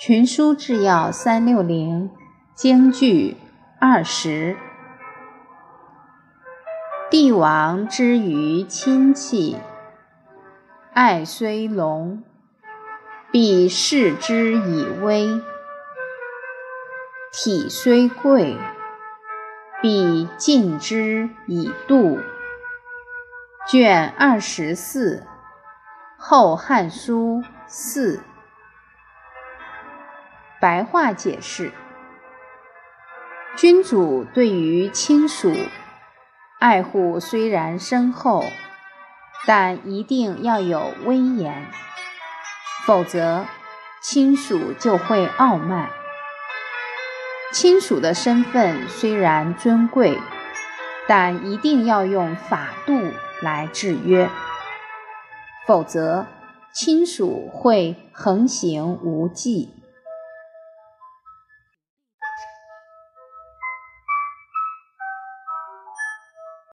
群书治要三六零，京剧二十。帝王之于亲戚，爱虽隆，必视之以威；体虽贵，必敬之以度。卷二十四，《后汉书》四。白话解释：君主对于亲属爱护虽然深厚，但一定要有威严，否则亲属就会傲慢。亲属的身份虽然尊贵，但一定要用法度来制约，否则亲属会横行无忌。